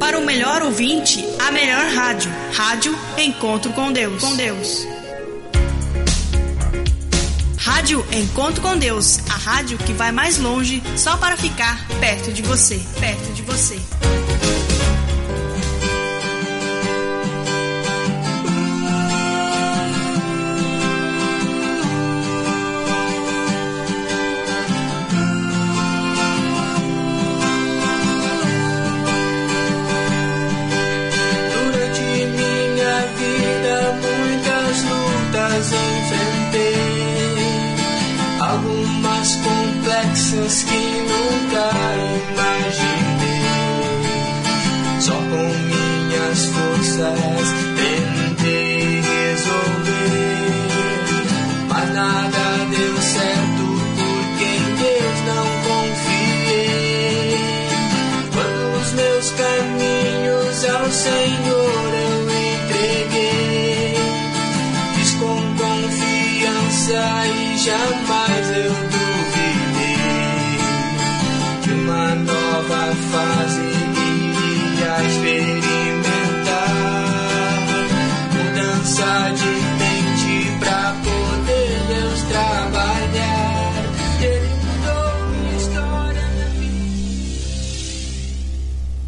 Para o melhor ouvinte, a melhor rádio. Rádio Encontro com Deus. Com Deus. Rádio Encontro com Deus, a rádio que vai mais longe só para ficar perto de você, perto de você.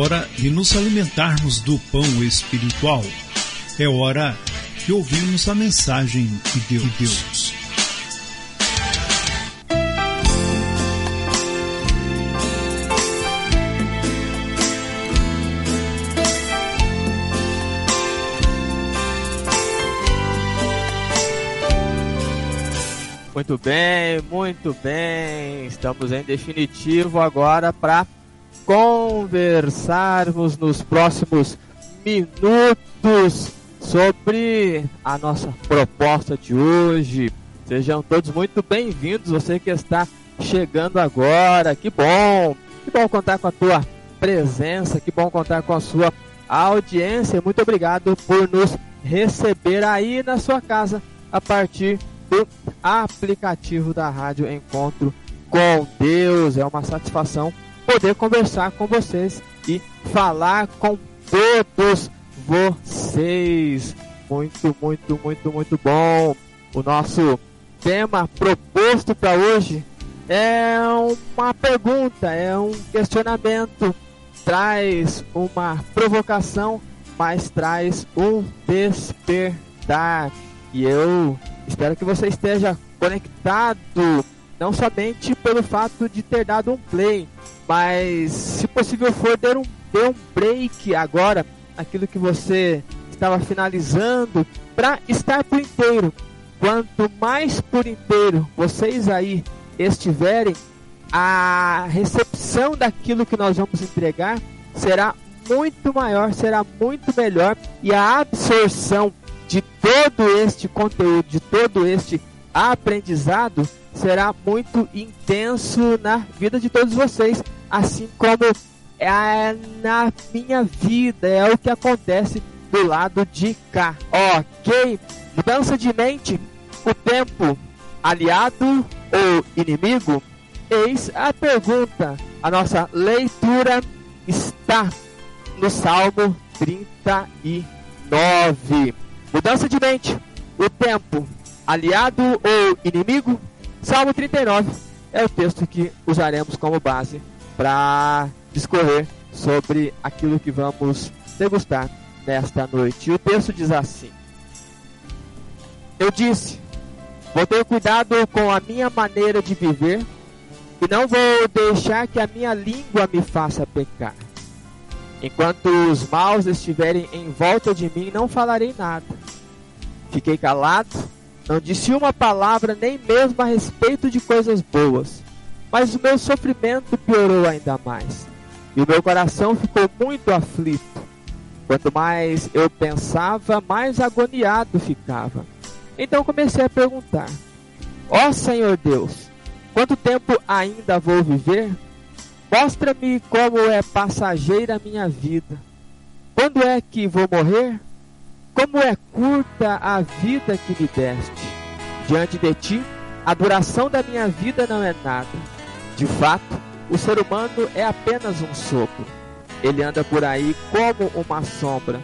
Hora de nos alimentarmos do pão espiritual. É hora de ouvirmos a mensagem de Deus. Muito bem, muito bem. Estamos em definitivo agora para conversarmos nos próximos minutos sobre a nossa proposta de hoje. Sejam todos muito bem-vindos, você que está chegando agora. Que bom! Que bom contar com a tua presença, que bom contar com a sua audiência. Muito obrigado por nos receber aí na sua casa a partir do aplicativo da Rádio Encontro com Deus. É uma satisfação poder conversar com vocês e falar com todos vocês. Muito, muito, muito, muito bom. O nosso tema proposto para hoje é uma pergunta, é um questionamento, traz uma provocação, mas traz um despertar. E eu espero que você esteja conectado, não somente pelo fato de ter dado um play, mas se possível for, dê um, dê um break agora, aquilo que você estava finalizando, para estar por inteiro. Quanto mais por inteiro vocês aí estiverem, a recepção daquilo que nós vamos entregar será muito maior, será muito melhor e a absorção de todo este conteúdo, de todo este aprendizado será muito intenso na vida de todos vocês assim como é na minha vida, é o que acontece do lado de cá. Ok? Mudança de mente, o tempo, aliado ou inimigo? Eis a pergunta. A nossa leitura está no Salmo 39. Mudança de mente, o tempo, aliado ou inimigo? Salmo 39 é o texto que usaremos como base para discorrer sobre aquilo que vamos degustar nesta noite. E o texto diz assim: Eu disse, vou ter cuidado com a minha maneira de viver e não vou deixar que a minha língua me faça pecar. Enquanto os maus estiverem em volta de mim, não falarei nada. Fiquei calado, não disse uma palavra nem mesmo a respeito de coisas boas. Mas o meu sofrimento piorou ainda mais, e o meu coração ficou muito aflito. Quanto mais eu pensava, mais agoniado ficava. Então comecei a perguntar: Ó oh, Senhor Deus, quanto tempo ainda vou viver? Mostra-me como é passageira a minha vida. Quando é que vou morrer? Como é curta a vida que me deste. Diante de ti, a duração da minha vida não é nada. De fato, o ser humano é apenas um sopro. Ele anda por aí como uma sombra.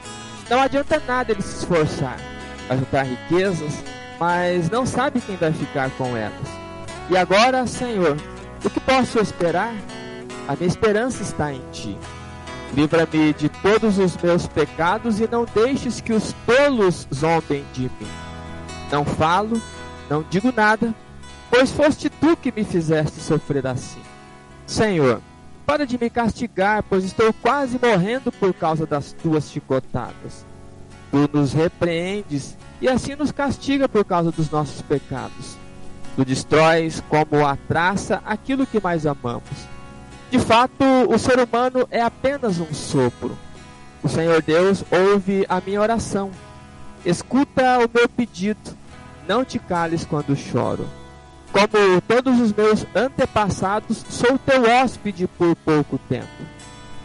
Não adianta nada ele se esforçar. Vai juntar riquezas, mas não sabe quem vai ficar com elas. E agora, Senhor, o que posso esperar? A minha esperança está em ti. Livra-me de todos os meus pecados e não deixes que os tolos zombem de mim. Não falo, não digo nada, pois foste tu que me fizeste sofrer assim. Senhor, para de me castigar, pois estou quase morrendo por causa das tuas chicotadas. Tu nos repreendes e assim nos castiga por causa dos nossos pecados. Tu destróis como a traça aquilo que mais amamos de fato, o ser humano é apenas um sopro. O Senhor Deus ouve a minha oração. Escuta o meu pedido. Não te cales quando choro. Como todos os meus antepassados, sou teu hóspede por pouco tempo.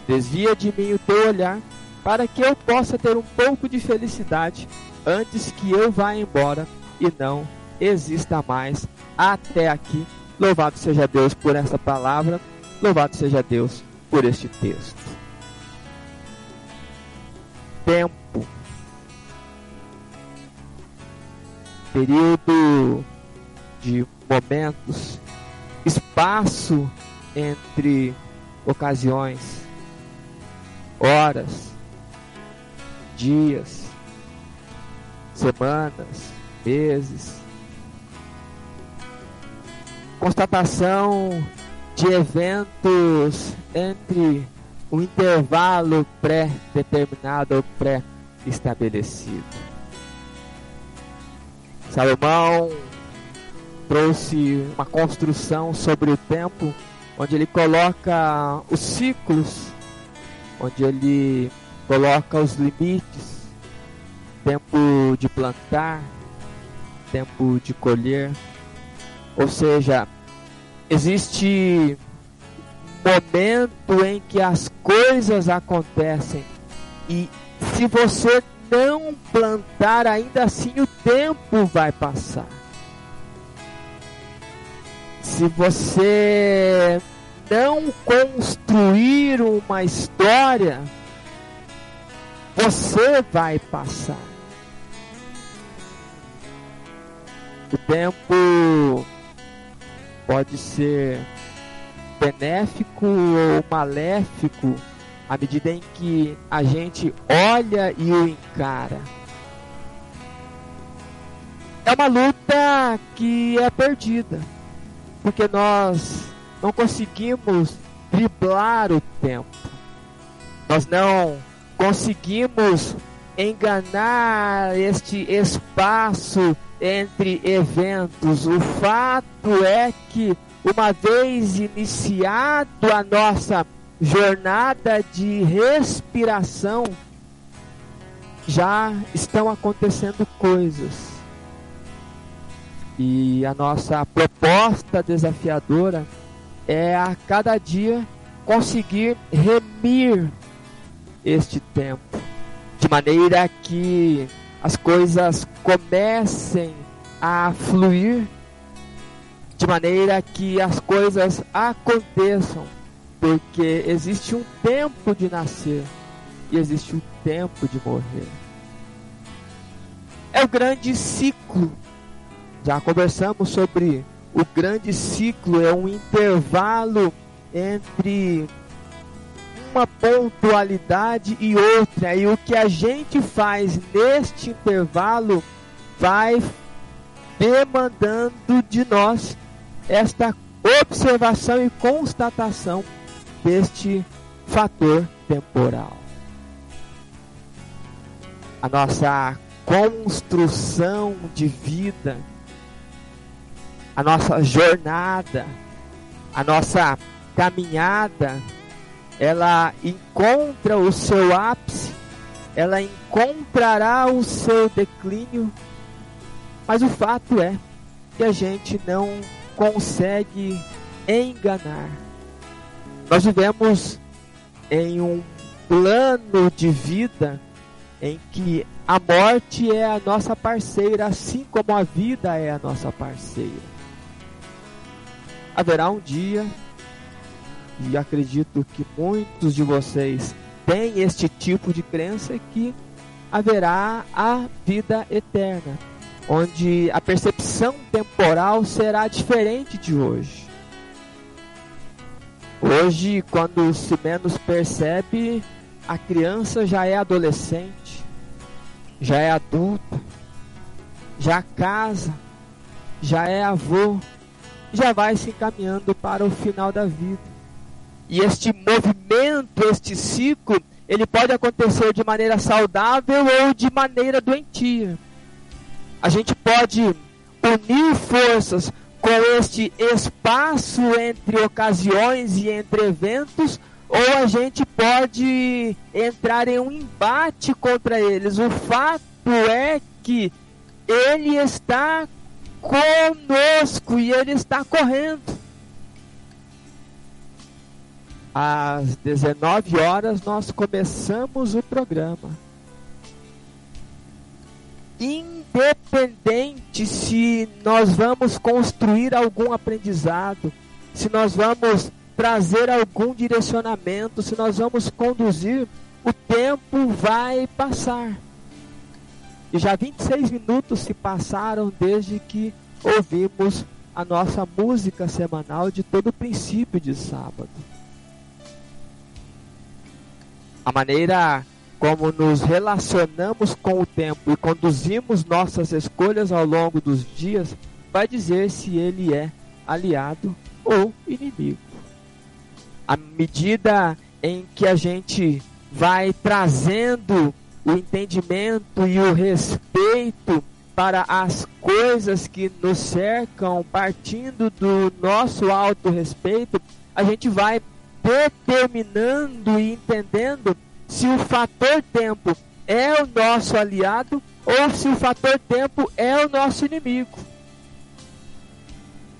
Desvia de mim o teu olhar, para que eu possa ter um pouco de felicidade antes que eu vá embora e não exista mais até aqui. Louvado seja Deus por essa palavra Louvado seja Deus por este texto. Tempo. Período de momentos. Espaço entre ocasiões. Horas. Dias. Semanas. Meses. Constatação de eventos entre o intervalo pré-determinado ou pré-estabelecido. Salomão trouxe uma construção sobre o tempo, onde ele coloca os ciclos, onde ele coloca os limites, tempo de plantar, tempo de colher, ou seja, Existe momento em que as coisas acontecem e se você não plantar, ainda assim o tempo vai passar. Se você não construir uma história, você vai passar. O tempo pode ser benéfico ou maléfico à medida em que a gente olha e o encara. É uma luta que é perdida, porque nós não conseguimos driblar o tempo, nós não conseguimos enganar este espaço entre eventos. O fato é que, uma vez iniciado a nossa jornada de respiração, já estão acontecendo coisas. E a nossa proposta desafiadora é a cada dia conseguir remir este tempo, de maneira que as coisas comecem a fluir de maneira que as coisas aconteçam, porque existe um tempo de nascer e existe um tempo de morrer. É o grande ciclo Já conversamos sobre o grande ciclo, é um intervalo entre uma pontualidade e outra, e o que a gente faz neste intervalo vai demandando de nós esta observação e constatação deste fator temporal. A nossa construção de vida, a nossa jornada, a nossa caminhada, ela encontra o seu ápice, ela encontrará o seu declínio, mas o fato é que a gente não consegue enganar. Nós vivemos em um plano de vida em que a morte é a nossa parceira, assim como a vida é a nossa parceira. Haverá um dia, e acredito que muitos de vocês têm este tipo de crença, que haverá a vida eterna, onde a percepção temporal será diferente de hoje. Hoje, quando se menos percebe, a criança já é adolescente, já é adulta, já casa, já é avô, já vai se encaminhando para o final da vida. E este movimento, este ciclo, ele pode acontecer de maneira saudável ou de maneira doentia. A gente pode unir forças com este espaço entre ocasiões e entre eventos, ou a gente pode entrar em um embate contra eles. O fato é que ele está conosco e ele está correndo. Às 19 horas nós começamos o programa. Independente se nós vamos construir algum aprendizado, se nós vamos trazer algum direcionamento, se nós vamos conduzir, o tempo vai passar. E já 26 minutos se passaram desde que ouvimos a nossa música semanal de todo o princípio de sábado. A maneira como nos relacionamos com o tempo e conduzimos nossas escolhas ao longo dos dias vai dizer se ele é aliado ou inimigo. À medida em que a gente vai trazendo o entendimento e o respeito para as coisas que nos cercam, partindo do nosso autorrespeito, a gente vai determinando e entendendo se o fator tempo é o nosso aliado ou se o fator tempo é o nosso inimigo.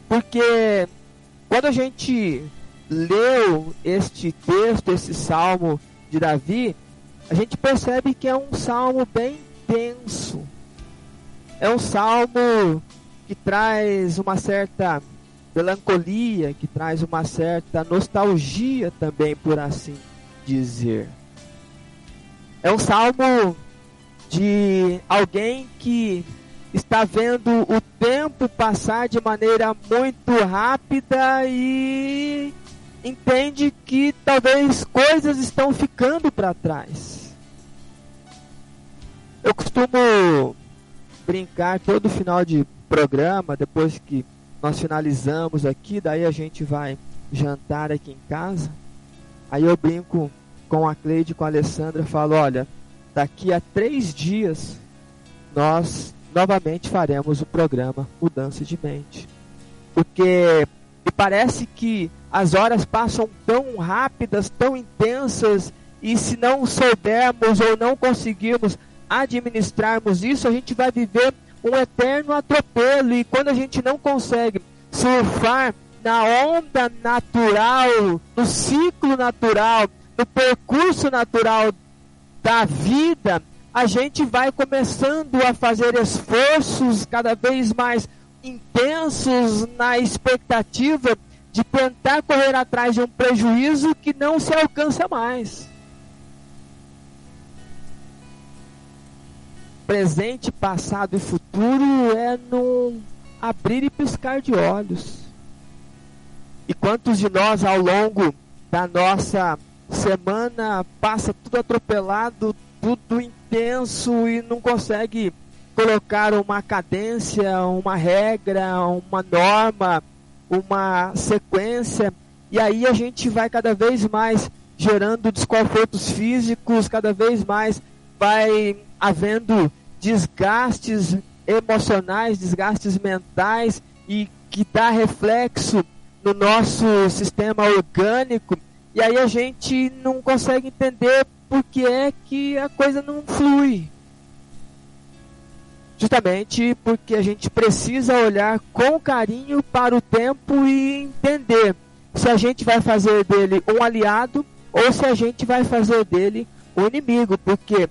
Porque quando a gente leu este texto, esse salmo de Davi, a gente percebe que é um salmo bem tenso. É um salmo que traz uma certa melancolia, que traz uma certa nostalgia também, por assim dizer. É um salmo de alguém que está vendo o tempo passar de maneira muito rápida e entende que talvez coisas estão ficando para trás. Eu costumo brincar todo final de programa, depois que nós finalizamos aqui, daí a gente vai jantar aqui em casa. Aí eu brinco com a Cleide, com a Alessandra, falo, olha, daqui a três dias nós novamente faremos o programa Mudança de Mente. Porque me parece que as horas passam tão rápidas, tão intensas, e se não soubermos ou não conseguirmos administrarmos isso, a gente vai viver um eterno atropelo. E quando a gente não consegue surfar na onda natural, no ciclo natural, no percurso natural da vida, a gente vai começando a fazer esforços cada vez mais intensos na expectativa de tentar correr atrás de um prejuízo que não se alcança mais. Presente, passado e futuro é num abrir e piscar de olhos. E quantos de nós ao longo da nossa semana passa tudo atropelado, tudo intenso e não consegue colocar uma cadência, uma regra, uma norma, uma sequência, e aí a gente vai cada vez mais gerando desconfortos físicos, cada vez mais vai havendo desgastes emocionais, desgastes mentais e que dá reflexo no nosso sistema orgânico. E aí a gente não consegue entender por que é que a coisa não flui. Justamente porque a gente precisa olhar com carinho para o tempo e entender se a gente vai fazer dele um aliado ou se a gente vai fazer dele um inimigo, porque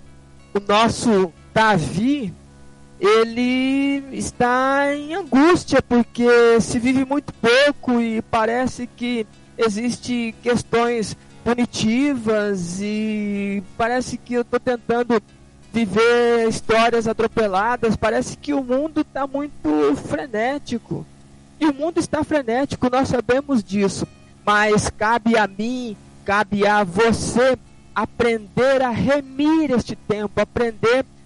o nosso Davi ele está em angústia porque se vive muito pouco e parece que existe questões punitivas e parece que eu estou tentando viver histórias atropeladas. Parece que o mundo está muito frenético. E o mundo está frenético, nós sabemos disso. Mas cabe a mim, cabe a você aprender a remir este tempo, aprender a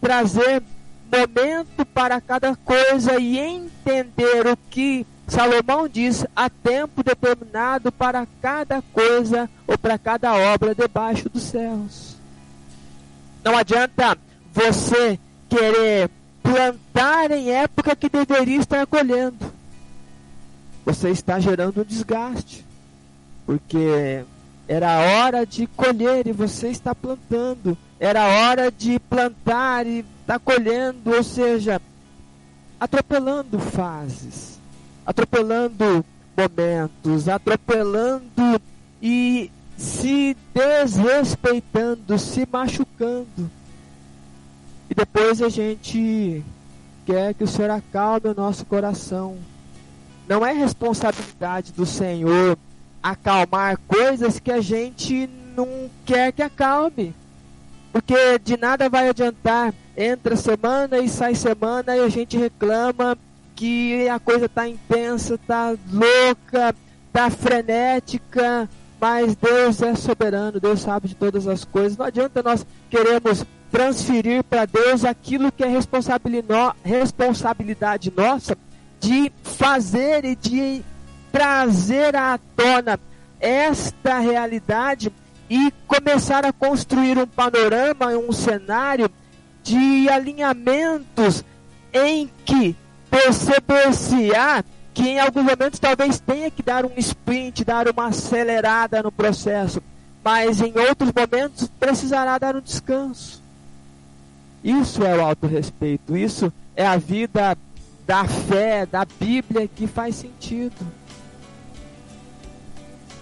trazer momento para cada coisa e entender o que Salomão diz: há tempo determinado para cada coisa ou para cada obra debaixo dos céus. Não adianta você querer plantar em época que deveria estar colhendo. Você está gerando um desgaste. Porque era hora de colher e você está plantando. Era hora de plantar e está colhendo, ou seja, atropelando fases, atropelando momentos, atropelando e se desrespeitando, se machucando. E depois a gente quer que o Senhor acalme o nosso coração. Não é responsabilidade do Senhor acalmar coisas que a gente não quer que acalme. Porque de nada vai adiantar. Entra semana e sai semana e a gente reclama que a coisa tá intensa, tá louca, tá frenética, mas Deus é soberano, Deus sabe de todas as coisas. Não adianta nós queremos transferir para Deus aquilo que é responsabilidade nossa de fazer e de trazer à tona esta realidade e começar a construir um panorama, um cenário de alinhamentos em que perceber-se-á que em alguns momentos talvez tenha que dar um sprint, dar uma acelerada no processo, mas em outros momentos precisará dar um descanso. Isso é o autorrespeito, isso é a vida da fé, da Bíblia que faz sentido.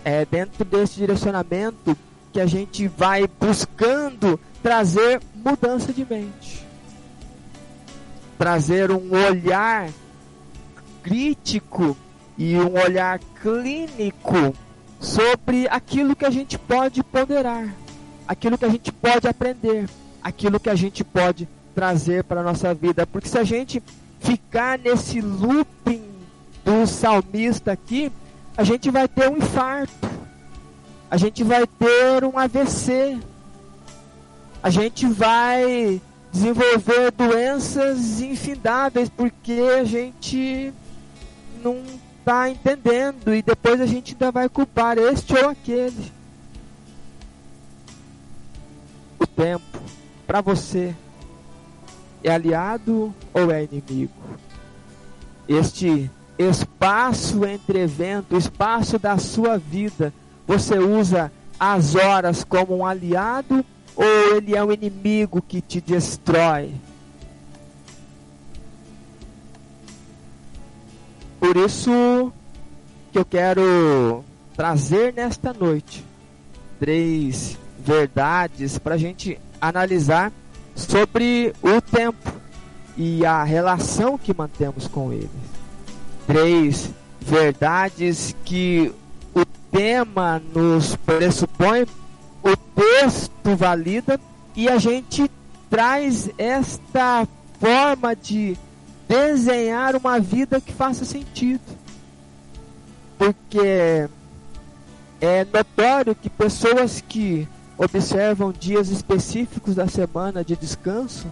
É dentro desse direcionamento que a gente vai buscando trazer mudança de mente, trazer um olhar crítico e um olhar clínico sobre aquilo que a gente pode ponderar, aquilo que a gente pode aprender, aquilo que a gente pode trazer para a nossa vida. Porque se a gente ficar nesse looping do salmista aqui, a gente vai ter um infarto, a gente vai ter um AVC, a gente vai desenvolver doenças infindáveis porque a gente não está entendendo e depois a gente ainda vai culpar este ou aquele. O tempo para você é aliado ou é inimigo? Este espaço entre eventos, espaço da sua vida, você usa as horas como um aliado ou ele é um inimigo que te destrói? Por isso que eu quero trazer nesta noite três verdades para a gente analisar sobre o tempo e a relação que mantemos com ele. Três verdades que tema nos pressupõe, o texto valida e a gente traz esta forma de desenhar uma vida que faça sentido. Porque é notório que pessoas que observam dias específicos da semana de descanso,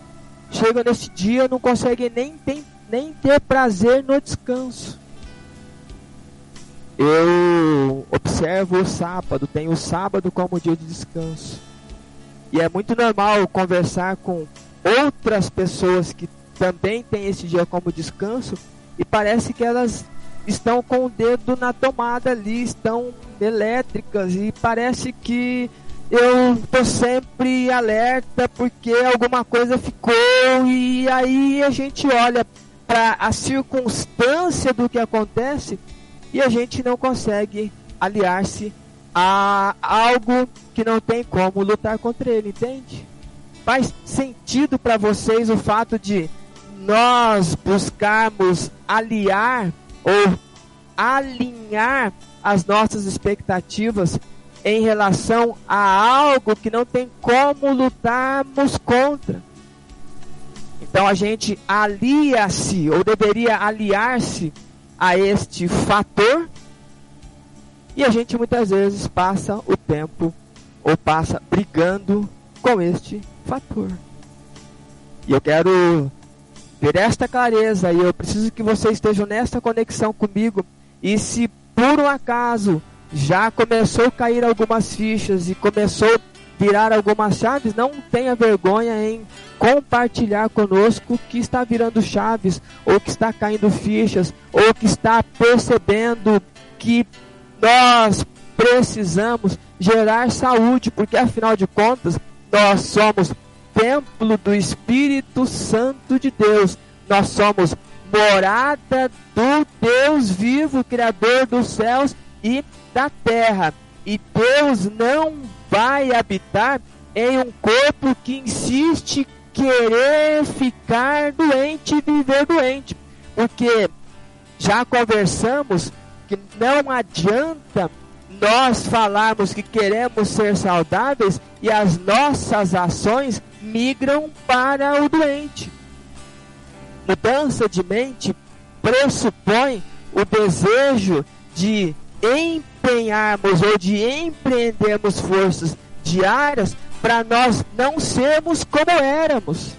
chegam nesse dia não conseguem nem, nem ter prazer no descanso. Eu observo o sábado, tenho o sábado como dia de descanso. E é muito normal conversar com outras pessoas que também têm esse dia como descanso e parece que elas estão com o dedo na tomada ali, estão elétricas e parece que eu tô sempre alerta porque alguma coisa ficou e aí a gente olha para a circunstância do que acontece e a gente não consegue aliar-se a algo que não tem como lutar contra ele, entende? Faz sentido para vocês o fato de nós buscarmos aliar ou alinhar as nossas expectativas em relação a algo que não tem como lutarmos contra. Então a gente alia-se, ou deveria aliar-se a este fator, e a gente muitas vezes passa o tempo ou passa brigando com este fator. E eu quero ter esta clareza e eu preciso que vocês estejam nesta conexão comigo. E se por um acaso já começou a cair algumas fichas e começou a virar algumas chaves, não tenha vergonha em compartilhar conosco que está virando chaves, ou que está caindo fichas, ou que está percebendo que nós precisamos gerar saúde, porque afinal de contas, nós somos templo do Espírito Santo de Deus. Nós somos morada do Deus vivo, Criador dos céus e da terra. E Deus não vai habitar em um corpo que insiste querer ficar doente e viver doente. Porque já conversamos que não adianta nós falarmos que queremos ser saudáveis e as nossas ações migram para o doente. Mudança de mente pressupõe o desejo de empenharmos ou de empreendermos forças diárias para nós não sermos como éramos,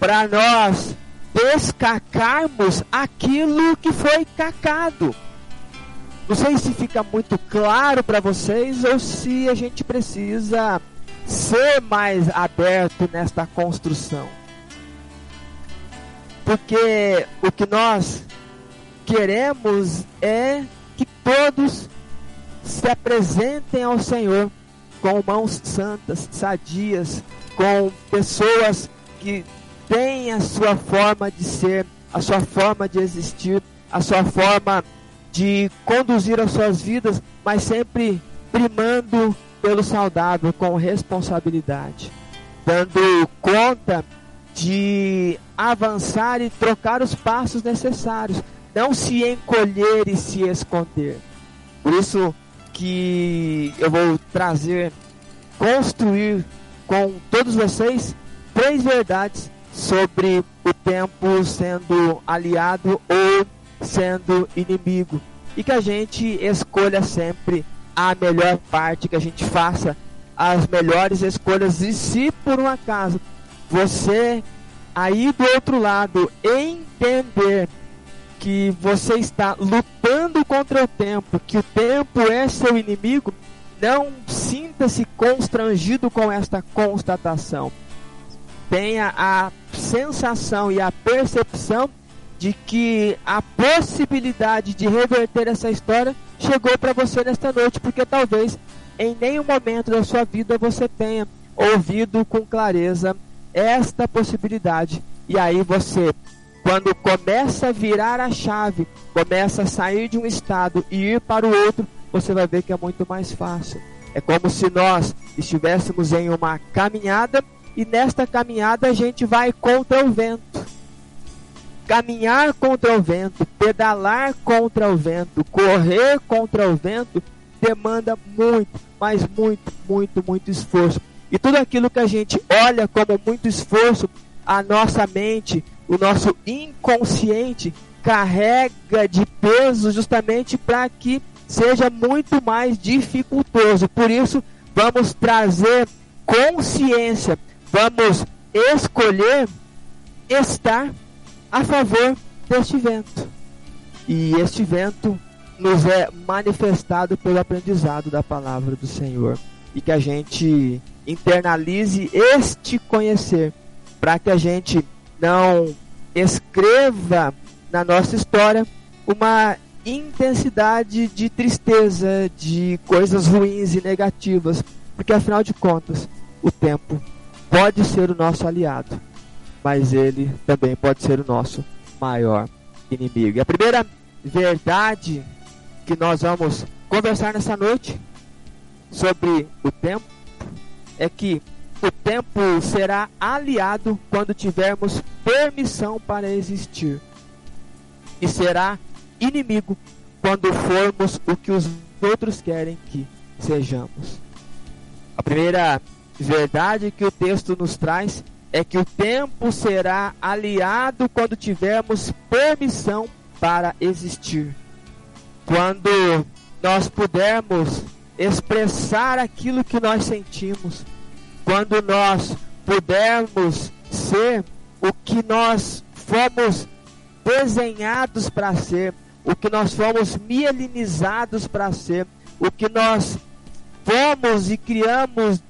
para nós descacarmos aquilo que foi cacado. Não sei se fica muito claro para vocês ou se a gente precisa ser mais aberto nesta construção. Porque o que nós queremos é que todos se apresentem ao Senhor com mãos santas, sadias, com pessoas que têm a sua forma de ser, a sua forma de existir, a sua forma de conduzir as suas vidas, mas sempre primando pelo saudável, com responsabilidade, dando conta de avançar e trocar os passos necessários, não se encolher e se esconder. Por isso que eu vou trazer, construir com todos vocês três verdades sobre o tempo sendo aliado ou sendo inimigo. E que a gente escolha sempre a melhor parte, que a gente faça as melhores escolhas. E se por um acaso você aí do outro lado entender que você está lutando contra o tempo, que o tempo é seu inimigo, não sinta-se constrangido com esta constatação. Tenha a sensação e a percepção de que a possibilidade de reverter essa história chegou para você nesta noite, porque talvez em nenhum momento da sua vida você tenha ouvido com clareza esta possibilidade. E aí você, quando começa a virar a chave, começa a sair de um estado e ir para o outro, você vai ver que é muito mais fácil. É como se nós estivéssemos em uma caminhada e nesta caminhada a gente vai contra o vento caminhar contra o vento, pedalar contra o vento, correr contra o vento, demanda muito, mas muito, muito, muito esforço. E tudo aquilo que a gente olha como muito esforço, a nossa mente o nosso inconsciente carrega de peso justamente para que seja muito mais dificultoso. Por isso, vamos trazer consciência, vamos escolher estar a favor deste vento. E este vento nos é manifestado pelo aprendizado da palavra do Senhor. E que a gente internalize este conhecer, para que a gente não escreva na nossa história uma intensidade de tristeza, de coisas ruins e negativas, porque afinal de contas, o tempo pode ser o nosso aliado, mas ele também pode ser o nosso maior inimigo. E a primeira verdade que nós vamos conversar nessa noite sobre o tempo é que o tempo será aliado quando tivermos permissão para existir, e será inimigo quando formos o que os outros querem que sejamos. A primeira verdade que o texto nos traz é que o tempo será aliado quando tivermos permissão para existir. Quando nós pudermos expressar aquilo que nós sentimos, quando nós pudermos ser o que nós fomos desenhados para ser, o que nós fomos mielinizados para ser, o que nós fomos e criamos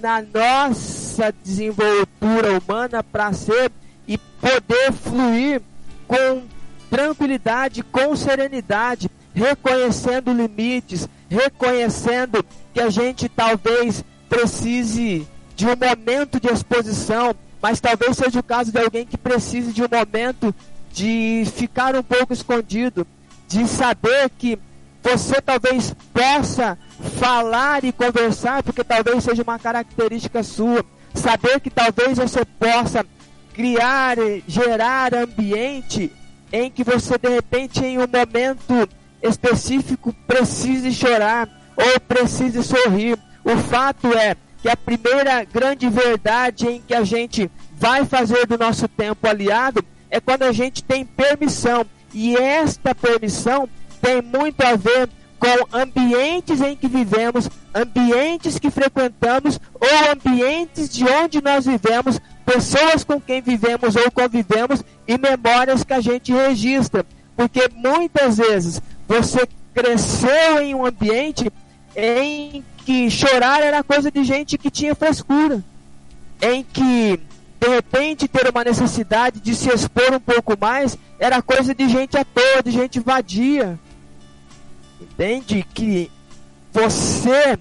na nossa desenvoltura humana para ser e poder fluir com tranquilidade, com serenidade, reconhecendo limites, reconhecendo que a gente talvez precise de um momento de exposição, mas talvez seja o caso de alguém que precise de um momento de ficar um pouco escondido, de saber que você talvez possa falar e conversar, porque talvez seja uma característica sua. Saber que talvez você possa criar, gerar ambiente em que você de repente em um momento específico precise chorar ou precise sorrir. O fato é que a primeira grande verdade em que a gente vai fazer do nosso tempo aliado é quando a gente tem permissão. E esta permissão tem muito a ver com ambientes em que vivemos, ambientes que frequentamos ou ambientes de onde nós vivemos, pessoas com quem vivemos ou convivemos e memórias que a gente registra. Porque muitas vezes você cresceu em um ambiente em que chorar era coisa de gente que tinha frescura, em que de repente ter uma necessidade de se expor um pouco mais era coisa de gente à toa, de gente vadia. Entende que você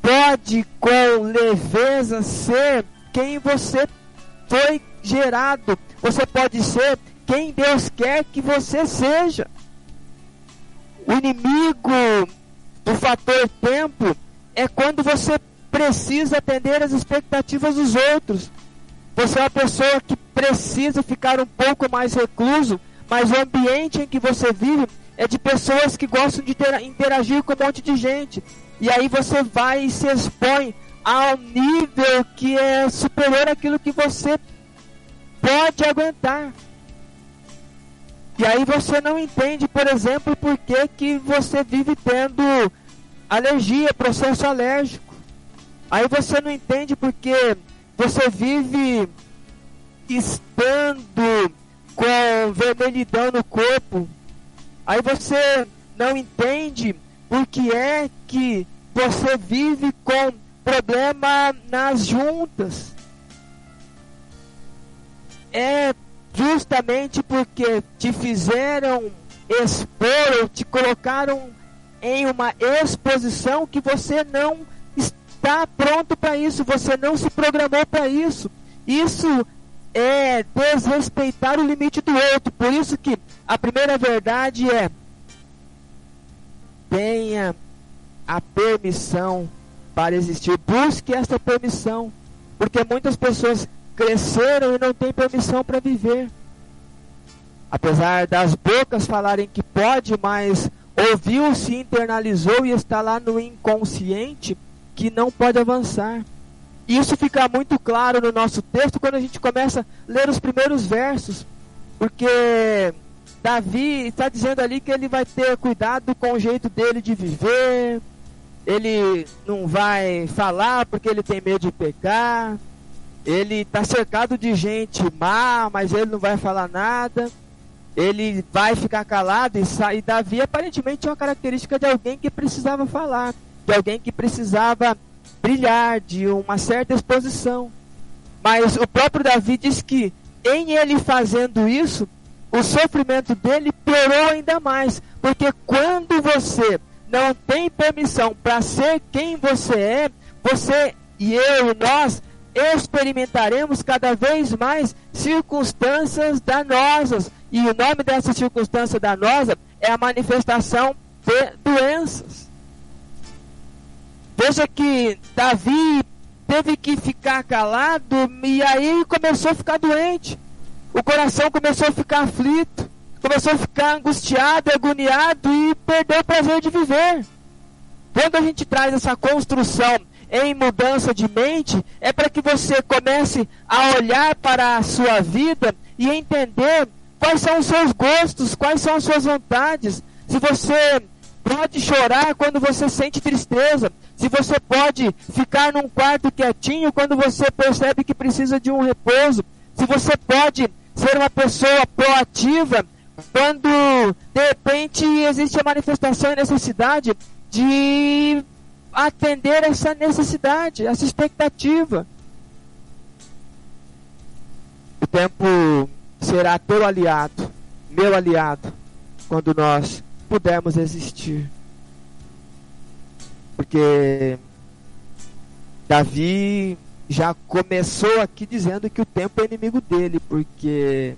pode com leveza ser quem você foi gerado. Você pode ser quem Deus quer que você seja. O inimigo do fator tempo é quando você precisa atender as expectativas dos outros. Você é uma pessoa que precisa ficar um pouco mais recluso, mas o ambiente em que você vive é de pessoas que gostam de ter, interagir com um monte de gente. E aí você vai e se expõe ao nível que é superior àquilo que você pode aguentar. E aí você não entende, por exemplo, por que, que você vive tendo alergia, processo alérgico. Aí você não entende porque você vive estando com vermelhidão no corpo. Aí você não entende por que é que você vive com problema nas juntas. É justamente porque te fizeram expor ou te colocaram em uma exposição que você não está pronto para isso, você não se programou para isso. Isso é desrespeitar o limite do outro. Por isso que a primeira verdade é tenha a permissão para existir. Busque essa permissão, porque muitas pessoas cresceram e não têm permissão para viver. Apesar das bocas falarem que pode, mas ouviu, se internalizou e está lá no inconsciente que não pode avançar. Isso fica muito claro no nosso texto quando a gente começa a ler os primeiros versos, porque Davi está dizendo ali que ele vai ter cuidado com o jeito dele de viver, ele não vai falar porque ele tem medo de pecar, ele está cercado de gente má, mas ele não vai falar nada, ele vai ficar calado e sair. Davi aparentemente é uma característica de alguém que precisava falar, de alguém que precisava brilhar, de uma certa exposição. Mas o próprio Davi diz que em ele fazendo isso, o sofrimento dele piorou ainda mais. Porque quando você não tem permissão para ser quem você é, você e eu nós experimentaremos cada vez mais circunstâncias danosas. E o nome dessa circunstância danosa é a manifestação de doenças. Veja que Davi teve que ficar calado e aí começou a ficar doente o coração começou a ficar aflito, começou a ficar angustiado, agoniado e perdeu o prazer de viver. Quando a gente traz essa construção em mudança de mente, é para que você comece a olhar para a sua vida e entender quais são os seus gostos, quais são as suas vontades. Se você pode chorar quando você sente tristeza, se você pode ficar num quarto quietinho quando você percebe que precisa de um repouso, se você pode ser uma pessoa proativa quando de repente existe a manifestação e necessidade de atender essa necessidade, essa expectativa. O tempo será teu aliado, meu aliado, quando nós pudermos existir. Porque Davi já começou aqui dizendo que o tempo é inimigo dele, porque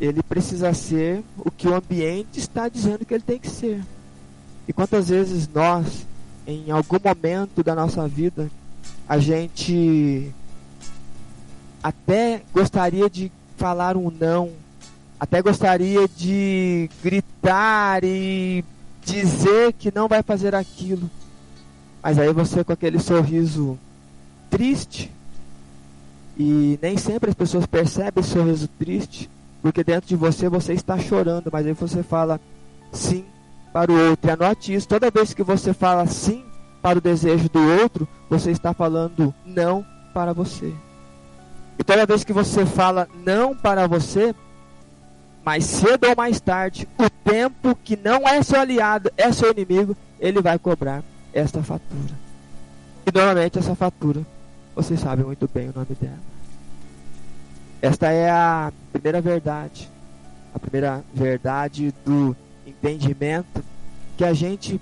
ele precisa ser o que o ambiente está dizendo que ele tem que ser. E quantas vezes nós, em algum momento da nossa vida, a gente até gostaria de falar um não, até gostaria de gritar e dizer que não vai fazer aquilo. Mas aí você com aquele sorriso triste. E nem sempre as pessoas percebem esse sorriso triste, porque dentro de você você está chorando, mas aí você fala sim para o outro. E anote isso, toda vez que você fala sim para o desejo do outro, você está falando não para você. E toda vez que você fala não para você, mais cedo ou mais tarde, o tempo que não é seu aliado, é seu inimigo, ele vai cobrar esta fatura. E normalmente essa fatura vocês sabem muito bem o nome dela. Esta é a primeira verdade, a primeira verdade do entendimento que a gente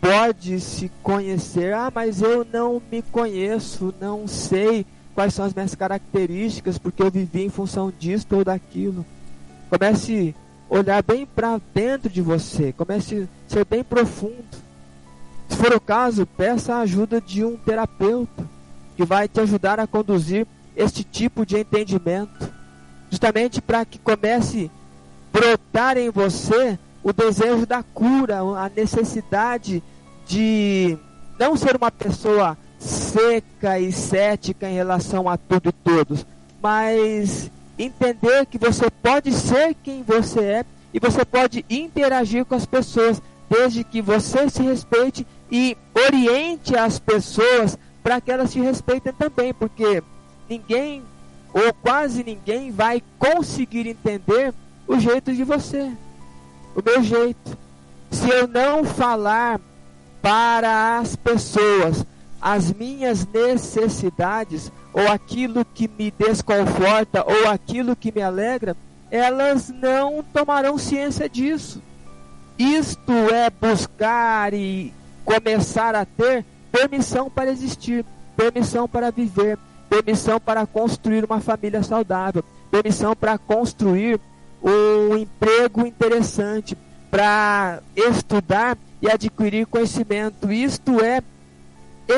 pode se conhecer. Ah, mas eu não me conheço, não sei quais são as minhas características, porque eu vivi em função disso ou daquilo. Comece a olhar bem para dentro de você, comece a ser bem profundo. Se for o caso, peça a ajuda de um terapeuta que vai te ajudar a conduzir este tipo de entendimento, justamente para que comece a brotar em você o desejo da cura, a necessidade de não ser uma pessoa seca e cética em relação a tudo e todos, mas entender que você pode ser quem você é e você pode interagir com as pessoas, desde que você se respeite e oriente as pessoas para que elas te respeitem também, porque ninguém ou quase ninguém vai conseguir entender o jeito de você, o meu jeito. Se eu não falar para as pessoas as minhas necessidades, ou aquilo que me desconforta, ou aquilo que me alegra, elas não tomarão ciência disso. Isto é buscar e começar a ter permissão para existir, permissão para viver, permissão para construir uma família saudável, permissão para construir um emprego interessante, para estudar e adquirir conhecimento. Isto é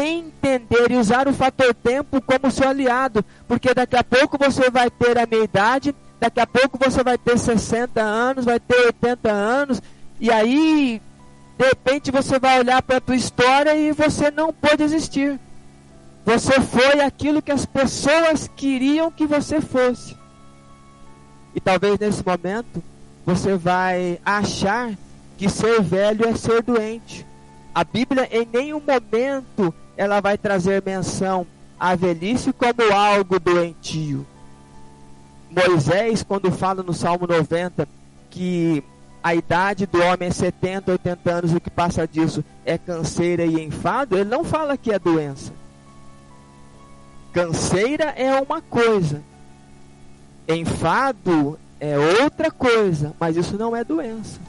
entender e usar o fator tempo como seu aliado, porque daqui a pouco você vai ter a minha idade, daqui a pouco você vai ter 60 anos, vai ter 80 anos, e aí de repente você vai olhar para a tua história e você não pode existir. Você foi aquilo que as pessoas queriam que você fosse. E talvez nesse momento você vai achar que ser velho é ser doente. A Bíblia em nenhum momento ela vai trazer menção à velhice como algo doentio. Moisés, quando fala no Salmo 90 que a idade do homem é 70, 80 anos, o que passa disso é canseira e enfado, ele não fala que é doença. Canseira é uma coisa, enfado é outra coisa, mas isso não é doença.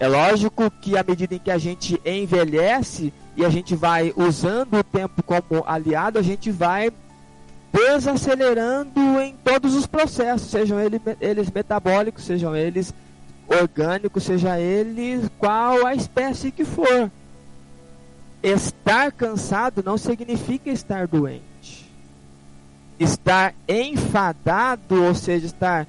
É lógico que à medida em que a gente envelhece e a gente vai usando o tempo como aliado, a gente vai desacelerando em todos os processos, sejam eles, metabólicos, sejam eles orgânicos, seja eles qual a espécie que for. Estar cansado não significa estar doente. Estar enfadado, ou seja, estar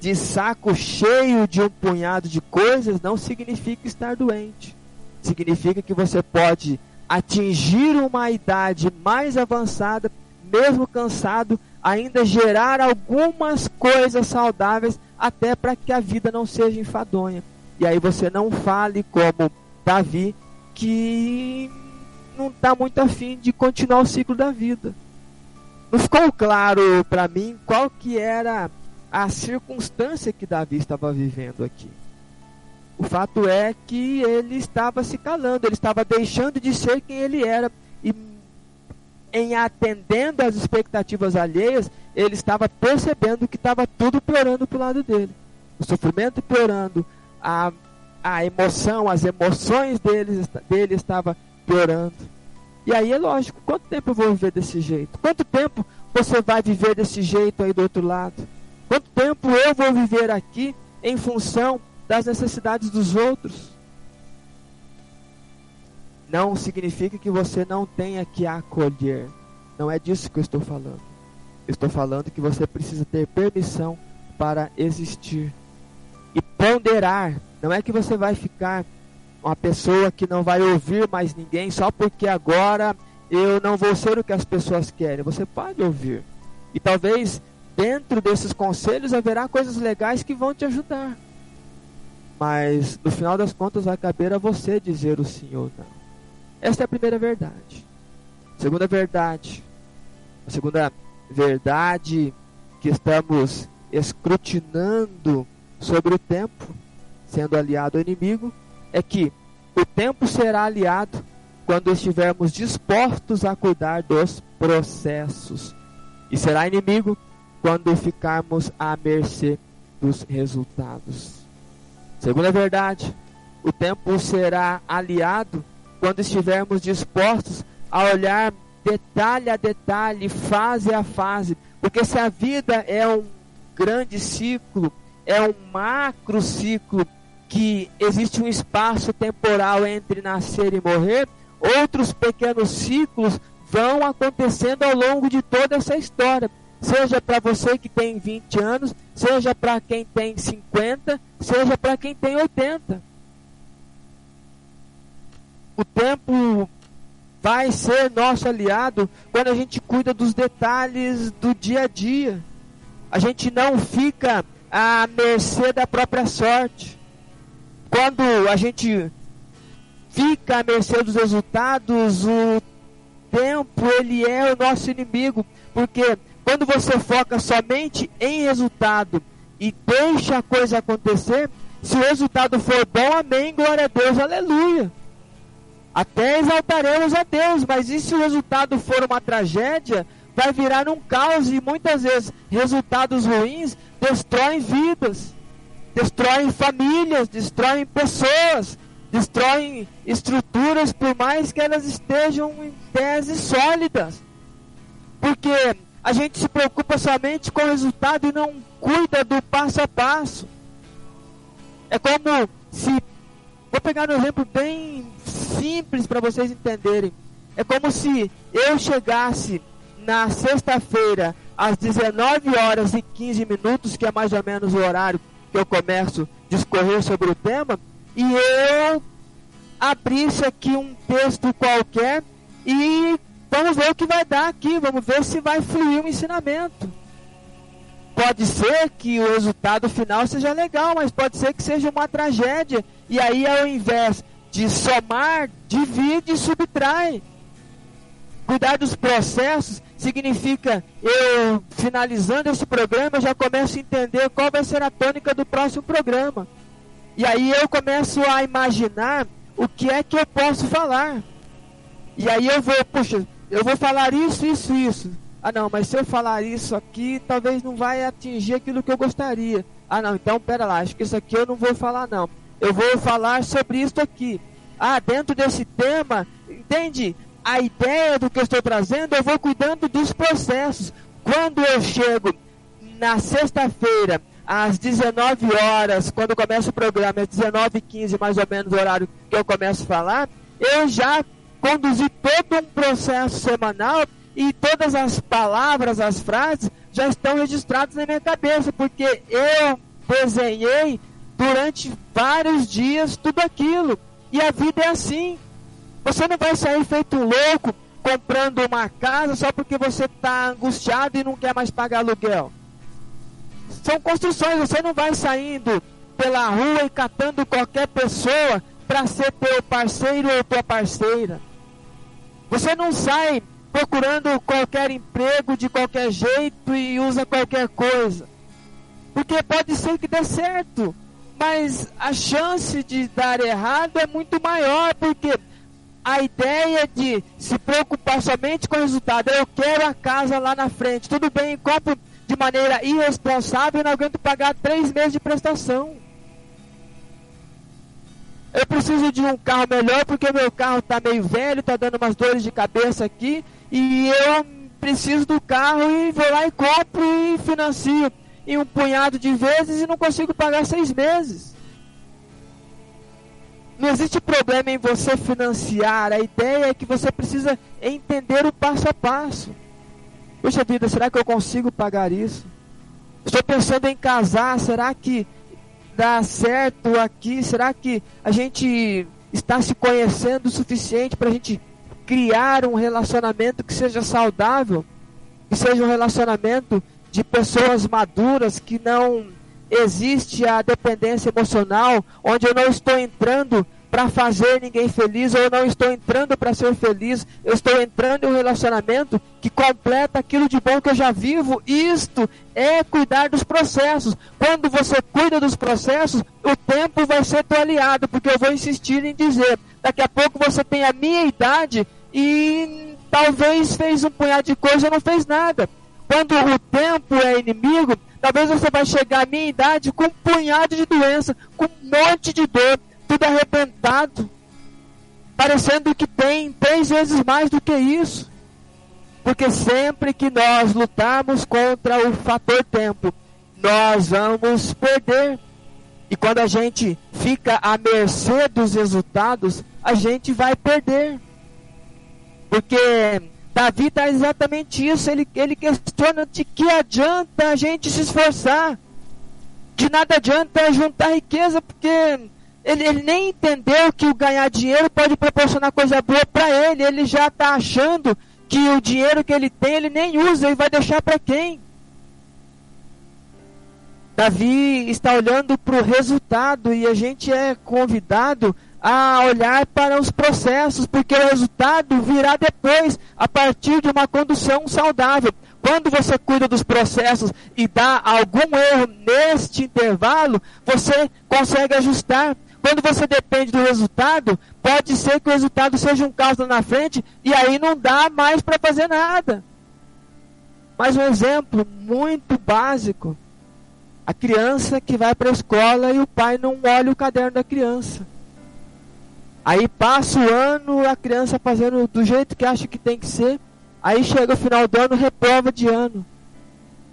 de saco cheio de um punhado de coisas, não significa estar doente. Significa que você pode atingir uma idade mais avançada, mesmo cansado, ainda gerar algumas coisas saudáveis, até para que a vida não seja enfadonha. E aí você não fale como Davi, que não está muito afim de continuar o ciclo da vida. Não ficou claro para mim qual que era a circunstância que Davi estava vivendo aqui. O fato é que ele estava se calando, ele estava deixando de ser quem ele era e em atendendo às expectativas alheias, ele estava percebendo que estava tudo piorando para o lado dele. O sofrimento piorando, a, a emoção, as emoções dele, dele estava piorando. E aí é lógico, quanto tempo eu vou viver desse jeito? Quanto tempo você vai viver desse jeito aí do outro lado? Quanto tempo eu vou viver aqui em função das necessidades dos outros? Não significa que você não tenha que acolher. Não é disso que eu estou falando. Estou falando que você precisa ter permissão para existir e ponderar. Não é que você vai ficar uma pessoa que não vai ouvir mais ninguém só porque agora eu não vou ser o que as pessoas querem. Você pode ouvir. E talvez dentro desses conselhos haverá coisas legais que vão te ajudar. Mas no final das contas vai caber a você dizer o sim ou não. Esta é a primeira verdade. Segunda verdade. A segunda verdade que estamos escrutinando sobre o tempo, sendo aliado ao inimigo, é que o tempo será aliado quando estivermos dispostos a cuidar dos processos. E será inimigo quando ficarmos à mercê dos resultados. Segunda verdade, o tempo será aliado quando estivermos dispostos a olhar detalhe a detalhe, fase a fase, porque se a vida é um grande ciclo, é um macro ciclo que existe um espaço temporal entre nascer e morrer, outros pequenos ciclos vão acontecendo ao longo de toda essa história seja para você que tem 20 anos, seja para quem tem 50, seja para quem tem 80. O tempo vai ser nosso aliado quando a gente cuida dos detalhes do dia a dia. A gente não fica à mercê da própria sorte. Quando a gente fica à mercê dos resultados, o tempo ele é o nosso inimigo, porque quando você foca somente em resultado e deixa a coisa acontecer, se o resultado for bom, amém, glória a Deus, aleluia. Até exaltaremos a Deus, mas e se o resultado for uma tragédia, vai virar um caos e muitas vezes resultados ruins destroem vidas, destroem famílias, destroem pessoas, destroem estruturas, por mais que elas estejam em tese sólidas. Porque a gente se preocupa somente com o resultado e não cuida do passo a passo. É como se. Vou pegar um exemplo bem simples para vocês entenderem. É como se eu chegasse na sexta-feira às 19 horas e 15 minutos, que é mais ou menos o horário que eu começo a discorrer sobre o tema, e eu abrisse aqui um texto qualquer e vamos ver o que vai dar aqui, vamos ver se vai fluir o ensinamento. Pode ser que o resultado final seja legal, mas pode ser que seja uma tragédia. E aí, ao invés de somar, divide e subtrai. Cuidar dos processos significa eu, finalizando esse programa, já começo a entender qual vai ser a tônica do próximo programa. E aí eu começo a imaginar o que é que eu posso falar. E aí eu vou, puxa, eu vou falar isso, isso, isso. Ah não, mas se eu falar isso aqui, talvez não vai atingir aquilo que eu gostaria. Ah não, então pera lá, acho que isso aqui eu não vou falar não. Eu vou falar sobre isso aqui. Ah, dentro desse tema, entende? A ideia do que eu estou trazendo, eu vou cuidando dos processos. Quando eu chego na sexta-feira, às 19 horas, quando começa o programa, às 19h15 mais ou menos o horário que eu começo a falar, eu já conduzi todo um processo semanal e todas as palavras, as frases já estão registradas na minha cabeça, porque eu desenhei durante vários dias tudo aquilo. E a vida é assim. Você não vai sair feito louco comprando uma casa só porque você está angustiado e não quer mais pagar aluguel. São construções, você não vai saindo pela rua e catando qualquer pessoa para ser teu parceiro ou tua parceira. Você não sai procurando qualquer emprego de qualquer jeito e usa qualquer coisa. Porque pode ser que dê certo, mas a chance de dar errado é muito maior, porque a ideia de se preocupar somente com o resultado, eu quero a casa lá na frente, tudo bem, compro de maneira irresponsável e não aguento pagar três meses de prestação. Eu preciso de um carro melhor porque meu carro está meio velho, está dando umas dores de cabeça aqui e eu preciso do carro e vou lá e compro e financio em um punhado de vezes e não consigo pagar seis meses. Não existe problema em você financiar, a ideia é que você precisa entender o passo a passo. Puxa vida, será que eu consigo pagar isso? Estou pensando em casar, será que dá certo aqui? Será que a gente está se conhecendo o suficiente para a gente criar um relacionamento que seja saudável, que seja um relacionamento de pessoas maduras, que não existe a dependência emocional, onde eu não estou entrando para fazer ninguém feliz, ou não estou entrando para ser feliz, eu estou entrando em um relacionamento que completa aquilo de bom que eu já vivo. Isto é cuidar dos processos. Quando você cuida dos processos, o tempo vai ser teu aliado, porque eu vou insistir em dizer: daqui a pouco você tem a minha idade e talvez fez um punhado de coisa e não fez nada. Quando o tempo é inimigo, talvez você vai chegar à minha idade com um punhado de doença, com um monte de dor, tudo arrebentado, parecendo que tem três vezes mais do que isso. Porque sempre que nós lutamos contra o fator tempo, nós vamos perder. E quando a gente fica à mercê dos resultados, a gente vai perder. Porque Davi está exatamente isso. Ele, ele questiona de que adianta a gente se esforçar. De nada adianta juntar riqueza, porque ele, ele nem entendeu que o ganhar dinheiro pode proporcionar coisa boa para ele. Ele já está achando que o dinheiro que ele tem ele nem usa e vai deixar para quem? Davi está olhando para o resultado e a gente é convidado a olhar para os processos, porque o resultado virá depois, a partir de uma condução saudável. Quando você cuida dos processos e dá algum erro neste intervalo, você consegue ajustar. Quando você depende do resultado, pode ser que o resultado seja um caos na frente e aí não dá mais para fazer nada. Mais um exemplo muito básico. A criança que vai para a escola e o pai não olha o caderno da criança. Aí passa o ano, a criança fazendo do jeito que acha que tem que ser. Aí chega o final do ano, reprova de ano.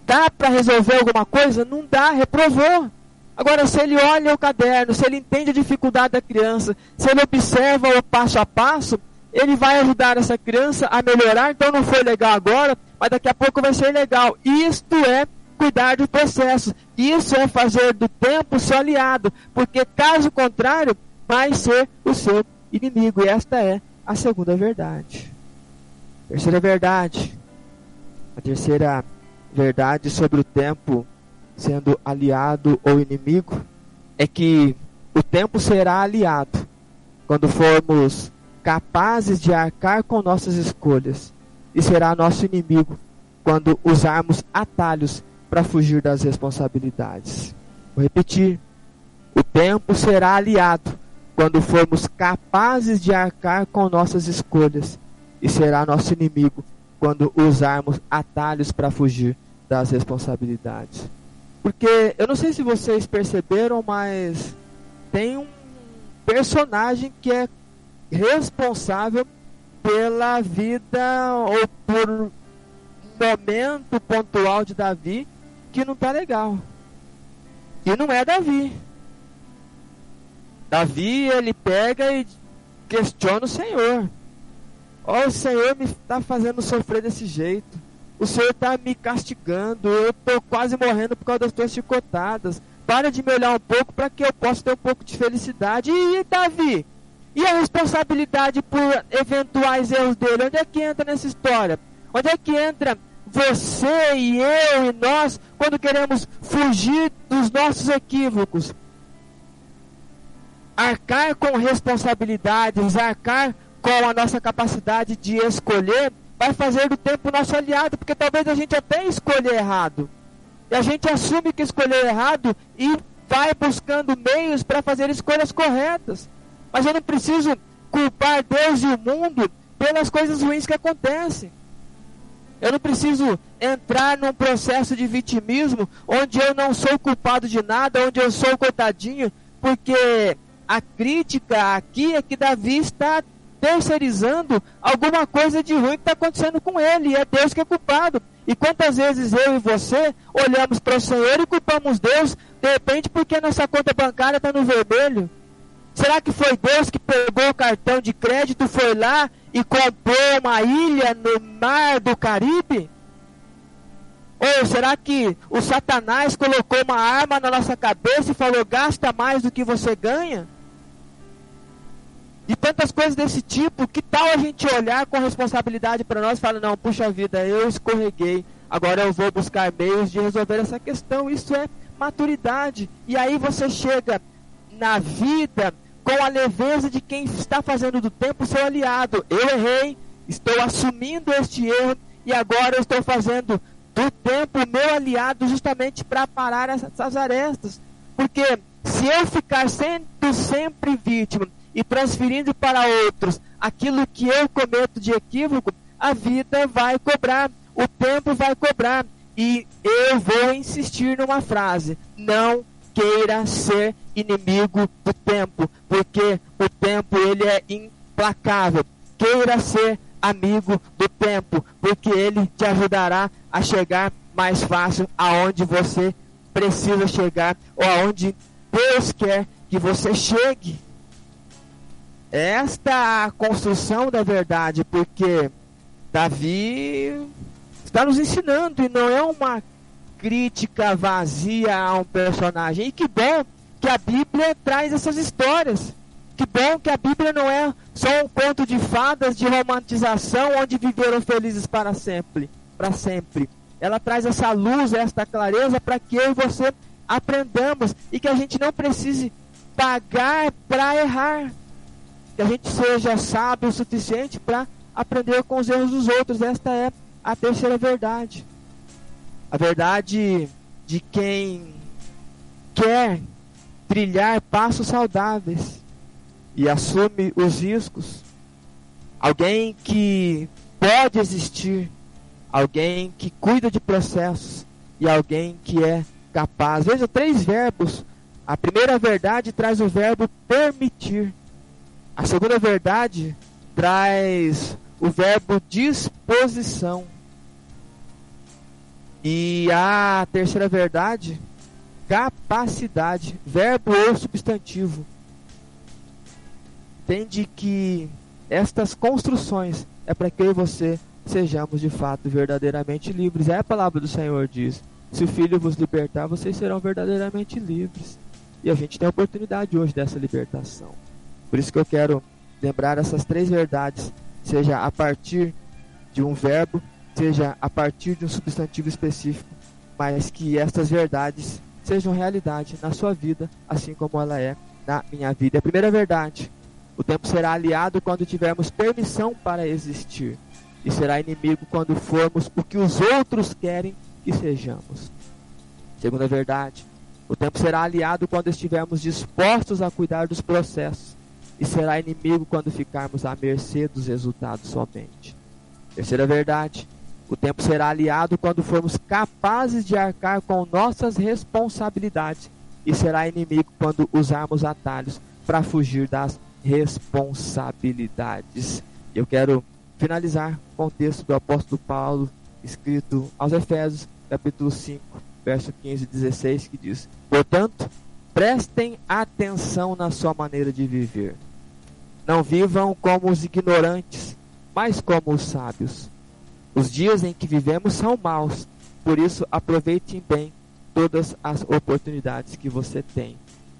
Dá para resolver alguma coisa? Não dá, reprovou. Agora, se ele olha o caderno, se ele entende a dificuldade da criança, se ele observa o passo a passo, ele vai ajudar essa criança a melhorar. Então, não foi legal agora, mas daqui a pouco vai ser legal. Isto é cuidar do processo. Isso é fazer do tempo seu aliado. Porque, caso contrário, vai ser o seu inimigo. E esta é a segunda verdade. Terceira verdade. A terceira verdade sobre o tempo sendo aliado ou inimigo é que o tempo será aliado quando formos capazes de arcar com nossas escolhas e será nosso inimigo quando usarmos atalhos para fugir das responsabilidades. Vou repetir: o tempo será aliado quando formos capazes de arcar com nossas escolhas e será nosso inimigo quando usarmos atalhos para fugir das responsabilidades. Porque eu não sei se vocês perceberam, mas tem um personagem que é responsável pela vida ou por um momento pontual de Davi que não está legal. E não é Davi. Davi ele pega e questiona o Senhor. Ó, oh, o Senhor me está fazendo sofrer desse jeito. O Senhor está me castigando. Eu estou quase morrendo por causa das tuas chicotadas. Para de me olhar um pouco para que eu possa ter um pouco de felicidade. E, e Davi? E a responsabilidade por eventuais erros dele? Onde é que entra nessa história? Onde é que entra você e eu e nós quando queremos fugir dos nossos equívocos? Arcar com responsabilidades, arcar com a nossa capacidade de escolher, vai fazer do tempo nosso aliado, porque talvez a gente até escolha errado. E a gente assume que escolheu errado e vai buscando meios para fazer escolhas corretas. Mas eu não preciso culpar Deus e o mundo pelas coisas ruins que acontecem. Eu não preciso entrar num processo de vitimismo onde eu não sou culpado de nada, onde eu sou coitadinho, porque a crítica aqui é que Davi está terceirizando alguma coisa de ruim que está acontecendo com ele, e é Deus que é culpado. E quantas vezes eu e você olhamos para o Senhor e culpamos Deus, de repente porque nossa conta bancária está no vermelho? Será que foi Deus que pegou o cartão de crédito, foi lá e comprou uma ilha no mar do Caribe? Ou será que o Satanás colocou uma arma na nossa cabeça e falou: gasta mais do que você ganha? E tantas coisas desse tipo, que tal a gente olhar com responsabilidade para nós e falar, não, puxa vida, eu escorreguei, agora eu vou buscar meios de resolver essa questão. Isso é maturidade. E aí você chega na vida com a leveza de quem está fazendo do tempo seu aliado. Eu errei, estou assumindo este erro e agora eu estou fazendo do tempo meu aliado justamente para parar essas arestas. Porque se eu ficar sendo sempre vítima e transferindo para outros aquilo que eu cometo de equívoco, a vida vai cobrar, o tempo vai cobrar. E eu vou insistir numa frase: não queira ser inimigo do tempo, porque o tempo ele é implacável. Queira ser amigo do tempo, porque ele te ajudará a chegar mais fácil aonde você precisa chegar ou aonde Deus quer que você chegue esta construção da verdade, porque Davi está nos ensinando e não é uma crítica vazia a um personagem. E que bom que a Bíblia traz essas histórias. Que bom que a Bíblia não é só um conto de fadas de romantização onde viveram felizes para sempre, para sempre. Ela traz essa luz, esta clareza para que eu e você aprendamos e que a gente não precise pagar para errar que a gente seja sábio o suficiente para aprender com os erros dos outros. Esta é a terceira verdade. A verdade de quem quer trilhar passos saudáveis e assume os riscos. Alguém que pode existir, alguém que cuida de processos e alguém que é capaz. Veja três verbos. A primeira verdade traz o verbo permitir. A segunda verdade traz o verbo disposição. E a terceira verdade, capacidade, verbo ou substantivo. Entende que estas construções é para que eu e você sejamos de fato verdadeiramente livres. É a palavra do Senhor diz: se o Filho vos libertar, vocês serão verdadeiramente livres. E a gente tem a oportunidade hoje dessa libertação. Por isso que eu quero lembrar essas três verdades, seja a partir de um verbo, seja a partir de um substantivo específico, mas que estas verdades sejam realidade na sua vida, assim como ela é na minha vida. A primeira verdade, o tempo será aliado quando tivermos permissão para existir, e será inimigo quando formos o que os outros querem que sejamos. Segunda verdade, o tempo será aliado quando estivermos dispostos a cuidar dos processos, e será inimigo quando ficarmos à mercê dos resultados somente. Terceira verdade, o tempo será aliado quando formos capazes de arcar com nossas responsabilidades e será inimigo quando usarmos atalhos para fugir das responsabilidades. Eu quero finalizar com o texto do apóstolo Paulo, escrito aos Efésios, capítulo 5, verso 15 e 16, que diz: Portanto, prestem atenção na sua maneira de viver. Não vivam como os ignorantes, mas como os sábios os dias em que vivemos são maus, por isso aproveitem bem todas as oportunidades que você tem.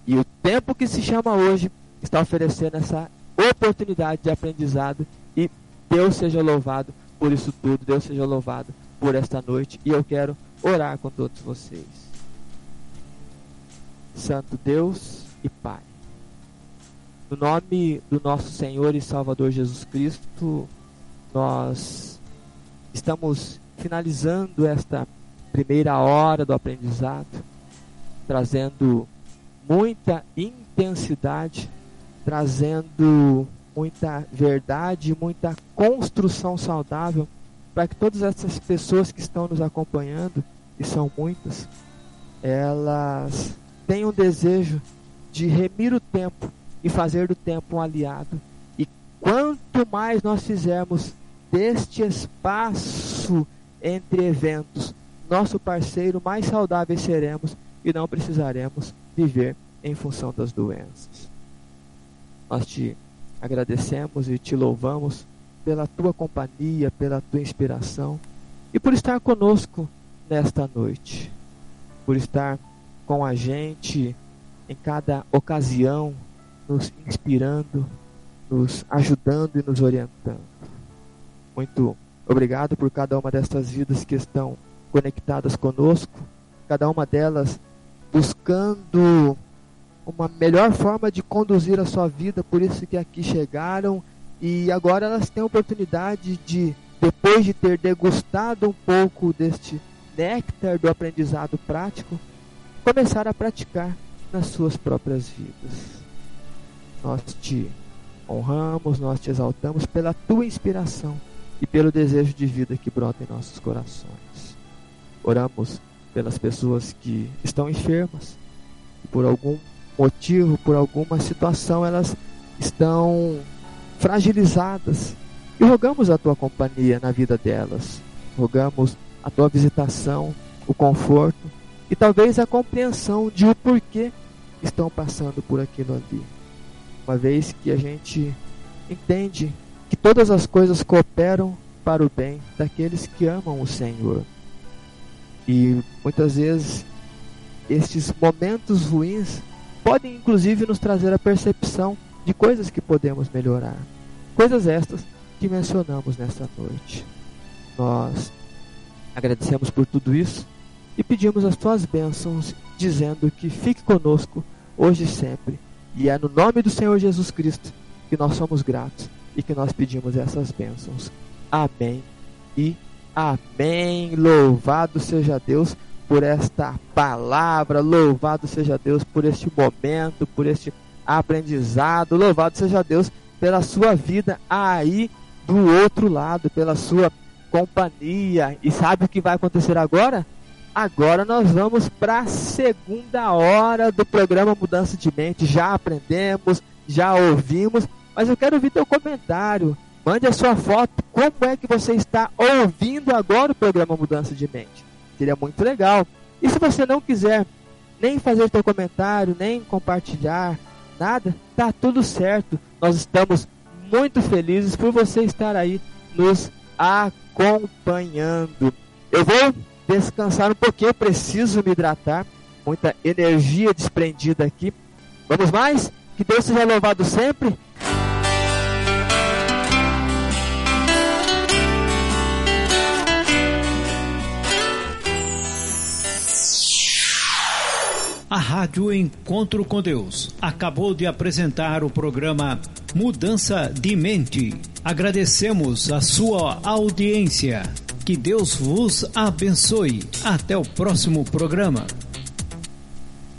E o tempo que se chama hoje está oferecendo essa oportunidade de aprendizado e Deus seja louvado por isso tudo, Deus seja louvado por esta noite e eu quero orar com todos vocês. Santo Deus e Pai, no nome do nosso Senhor e Salvador Jesus Cristo, nós Estamos finalizando esta primeira hora do aprendizado, trazendo muita intensidade, trazendo muita verdade, muita construção saudável para que todas essas pessoas que estão nos acompanhando, e são muitas, elas tenham desejo de remir o tempo e fazer do tempo um aliado. E quanto mais nós fizermos deste espaço entre eventos, nosso parceiro, mais saudáveis seremos e não precisaremos viver em função das doenças. Nós te agradecemos e te louvamos pela tua companhia, pela tua inspiração e por estar conosco nesta noite, por estar com a gente em cada ocasião, nos inspirando, nos ajudando e nos orientando. Muito obrigado por cada uma destas vidas que estão conectadas conosco, cada uma delas buscando uma melhor forma de conduzir a sua vida, por isso que aqui chegaram e agora elas têm a oportunidade de, depois de ter degustado um pouco deste néctar do aprendizado prático, começar a praticar nas suas próprias vidas. Nós te honramos, nós te exaltamos pela tua inspiração e pelo desejo de vida que brota em nossos corações. Oramos pelas pessoas que estão enfermas, por algum motivo, por alguma situação, elas estão fragilizadas. E rogamos a tua companhia na vida delas. Rogamos a tua visitação, o conforto e talvez a compreensão de o porquê estão passando por aquilo ali. Uma vez que a gente entende que todas as coisas cooperam para o bem daqueles que amam o Senhor. E muitas vezes estes momentos ruins podem inclusive nos trazer a percepção de coisas que podemos melhorar. Coisas estas que mencionamos nesta noite. Nós agradecemos por tudo isso e pedimos as tuas bênçãos, dizendo que fique conosco hoje e sempre. E é no nome do Senhor Jesus Cristo que nós somos gratos e que nós pedimos essas bênçãos. Amém e amém. Louvado seja Deus por esta palavra, louvado seja Deus por este momento, por este aprendizado, louvado seja Deus pela sua vida aí do outro lado, pela sua companhia. E sabe o que vai acontecer agora? Agora nós vamos para a segunda hora do programa Mudança de Mente. Já aprendemos, já ouvimos, mas eu quero ouvir teu comentário. Mande a sua foto. Como é que você está ouvindo agora o programa Mudança de Mente? Seria muito legal. E se você não quiser nem fazer teu comentário, nem compartilhar nada, tá tudo certo. Nós estamos muito felizes por você estar aí nos acompanhando. Eu vou descansar um pouquinho, preciso me hidratar. Muita energia desprendida aqui. Vamos mais? Que Deus seja louvado sempre. A Rádio Encontro com Deus acabou de apresentar o programa Mudança de Mente. Agradecemos a sua audiência. Que Deus vos abençoe. Até o próximo programa.